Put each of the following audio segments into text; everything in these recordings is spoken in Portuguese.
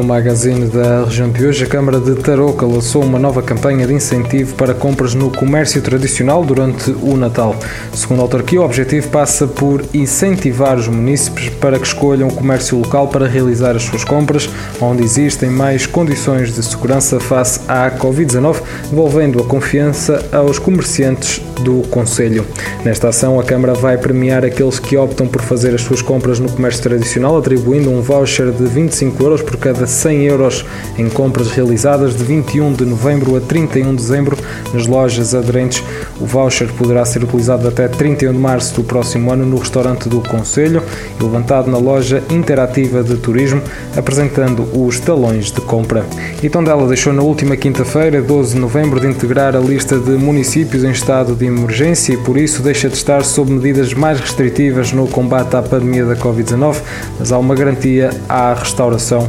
No magazine da região de hoje, a Câmara de Tarouca lançou uma nova campanha de incentivo para compras no comércio tradicional durante o Natal. Segundo a autarquia, o objetivo passa por incentivar os munícipes para que escolham o comércio local para realizar as suas compras, onde existem mais condições de segurança face à Covid-19, devolvendo a confiança aos comerciantes do Conselho. Nesta ação, a Câmara vai premiar aqueles que optam por fazer as suas compras no comércio tradicional, atribuindo um voucher de 25 euros por cada 100 euros em compras realizadas de 21 de novembro a 31 de dezembro nas lojas aderentes. O voucher poderá ser utilizado até 31 de março do próximo ano no restaurante do Conselho e levantado na loja interativa de turismo, apresentando os talões de compra. E Tondela deixou na última quinta-feira, 12 de novembro, de integrar a lista de municípios em estado de emergência e por isso deixa de estar sob medidas mais restritivas no combate à pandemia da Covid-19, mas há uma garantia à restauração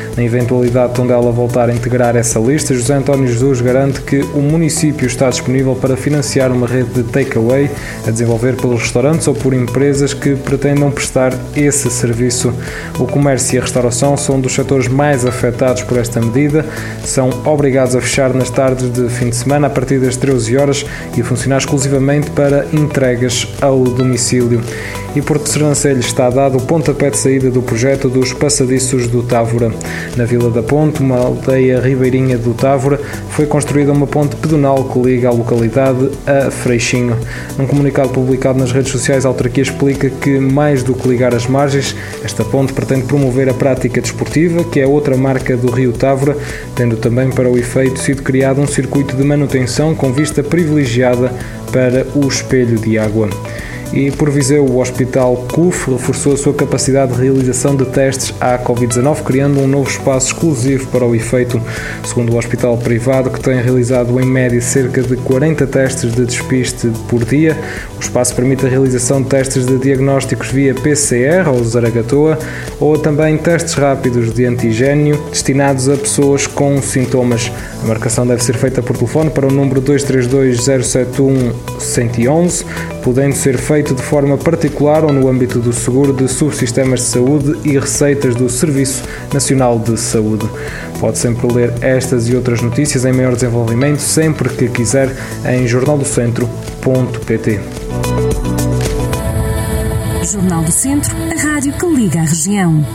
na eventualidade de Tondela voltar a integrar essa lista, José António Jesus garante que o município está disponível para financiar uma rede de takeaway a desenvolver pelos restaurantes ou por empresas que pretendam prestar esse serviço. O comércio e a restauração são dos setores mais afetados por esta medida, são obrigados a fechar nas tardes de fim de semana a partir das 13 horas e a funcionar exclusivamente para entregas ao domicílio. E Porto Sernancelho está dado o pontapé de saída do projeto dos passadiços do Távora. Na Vila da Ponte, uma aldeia ribeirinha do Távora, foi construída uma ponte pedonal que liga a localidade a Freixinho. Num comunicado publicado nas redes sociais, a autarquia explica que, mais do que ligar as margens, esta ponte pretende promover a prática desportiva, que é outra marca do Rio Távora, tendo também para o efeito sido criado um circuito de manutenção com vista privilegiada para o espelho de água. E por Viseu, o Hospital CUF reforçou a sua capacidade de realização de testes à Covid-19, criando um novo espaço exclusivo para o efeito. Segundo o hospital privado, que tem realizado em média cerca de 40 testes de despiste por dia, o espaço permite a realização de testes de diagnósticos via PCR ou Zaragatoa, ou também testes rápidos de antigênio destinados a pessoas com sintomas. A marcação deve ser feita por telefone para o número 232 071 111, podendo ser feito de forma particular ou no âmbito do seguro de subsistemas de saúde e receitas do Serviço Nacional de Saúde. Pode sempre ler estas e outras notícias em maior desenvolvimento sempre que quiser em jornaldocentro.pt. Jornal do Centro, a rádio que liga a região.